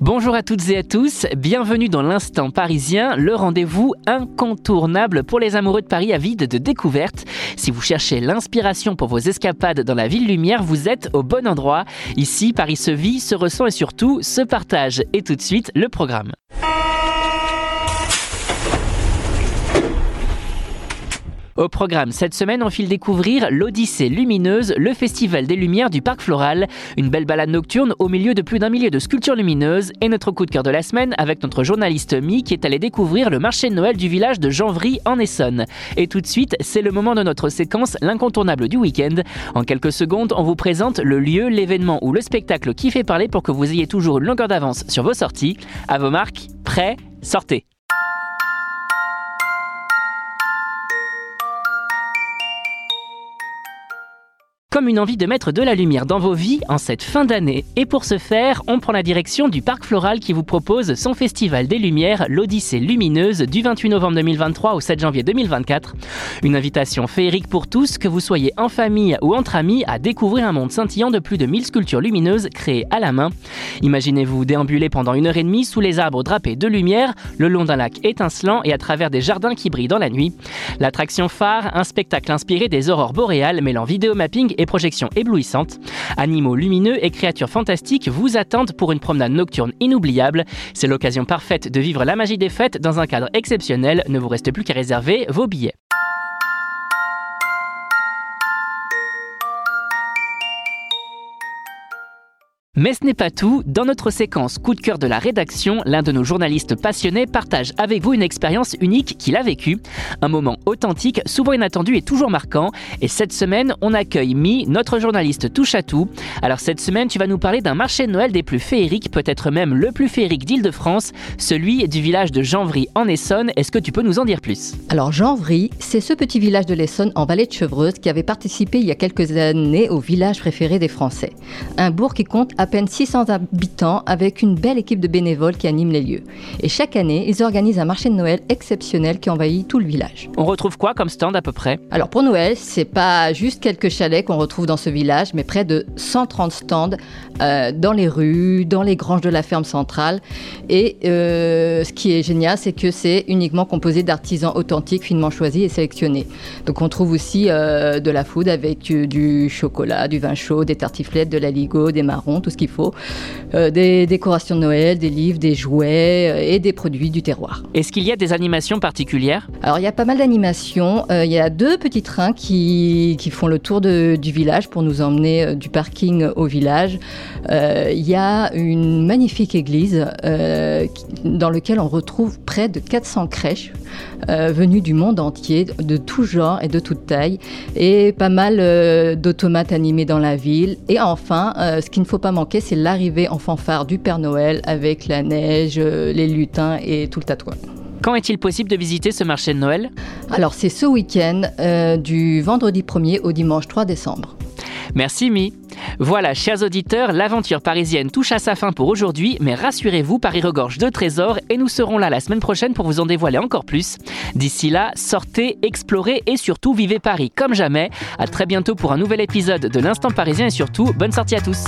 Bonjour à toutes et à tous, bienvenue dans l'instant parisien, le rendez-vous incontournable pour les amoureux de Paris avides de découvertes. Si vous cherchez l'inspiration pour vos escapades dans la ville lumière, vous êtes au bon endroit. Ici, Paris se vit, se ressent et surtout se partage. Et tout de suite, le programme. Au programme cette semaine, on file découvrir l'Odyssée lumineuse, le festival des lumières du parc floral, une belle balade nocturne au milieu de plus d'un millier de sculptures lumineuses et notre coup de cœur de la semaine avec notre journaliste Mi qui est allé découvrir le marché de Noël du village de Janvry en Essonne. Et tout de suite, c'est le moment de notre séquence l'incontournable du week-end. En quelques secondes, on vous présente le lieu, l'événement ou le spectacle qui fait parler pour que vous ayez toujours une longueur d'avance sur vos sorties. À vos marques, prêts, sortez. Une envie de mettre de la lumière dans vos vies en cette fin d'année. Et pour ce faire, on prend la direction du Parc Floral qui vous propose son festival des Lumières, l'Odyssée Lumineuse, du 28 novembre 2023 au 7 janvier 2024. Une invitation féerique pour tous, que vous soyez en famille ou entre amis, à découvrir un monde scintillant de plus de 1000 sculptures lumineuses créées à la main. Imaginez-vous déambuler pendant une heure et demie sous les arbres drapés de lumière, le long d'un lac étincelant et à travers des jardins qui brillent dans la nuit. L'attraction phare, un spectacle inspiré des aurores boréales mêlant vidéomapping et projections éblouissantes. Animaux lumineux et créatures fantastiques vous attendent pour une promenade nocturne inoubliable. C'est l'occasion parfaite de vivre la magie des fêtes dans un cadre exceptionnel. Ne vous reste plus qu'à réserver vos billets. Mais ce n'est pas tout. Dans notre séquence coup de cœur de la rédaction, l'un de nos journalistes passionnés partage avec vous une expérience unique qu'il a vécue. Un moment authentique, souvent inattendu et toujours marquant. Et cette semaine, on accueille Mi, notre journaliste touche à tout. Alors cette semaine, tu vas nous parler d'un marché de Noël des plus féeriques, peut-être même le plus féerique d'Île-de-France, celui du village de Janvry en Essonne. Est-ce que tu peux nous en dire plus? Alors Janvry, c'est ce petit village de l'Essonne en vallée de Chevreuse qui avait participé il y a quelques années au village préféré des Français. Un bourg qui compte peine 600 habitants avec une belle équipe de bénévoles qui animent les lieux. Et chaque année, ils organisent un marché de Noël exceptionnel qui envahit tout le village. On retrouve quoi comme stand à peu près? Alors pour Noël, c'est pas juste quelques chalets qu'on retrouve dans ce village, mais près de 130 stands euh, dans les rues, dans les granges de la ferme centrale. Et euh, ce qui est génial, c'est que c'est uniquement composé d'artisans authentiques, finement choisis et sélectionnés. Donc on trouve aussi euh, de la food avec du chocolat, du vin chaud, des tartiflettes, de la ligo, des marrons, tout ce qu'il faut, euh, des décorations de Noël, des livres, des jouets euh, et des produits du terroir. Est-ce qu'il y a des animations particulières? Alors il y a pas mal d'animations. Euh, il y a deux petits trains qui, qui font le tour de, du village pour nous emmener du parking au village. il y a une magnifique église dans laquelle on retrouve près de 400 crèches venues du monde entier, de tout genre et de toute taille, et pas mal d'automates animés dans la ville. Et enfin, ce qu'il ne faut pas manquer, c'est l'arrivée en fanfare du Père Noël avec la neige, euh, les lutins et tout le tatouage. Quand est-il possible de visiter ce marché de Noël? Alors c'est ce week-end, euh, du vendredi 1er au dimanche 3 décembre. Merci Mi. Voilà, chers auditeurs, l'aventure parisienne touche à sa fin pour aujourd'hui, mais rassurez-vous, Paris regorge de trésors et nous serons là la semaine prochaine pour vous en dévoiler encore plus. D'ici là, sortez, explorez et surtout vivez Paris comme jamais. À très bientôt pour un nouvel épisode de l'Instant Parisien et surtout, bonne sortie à tous.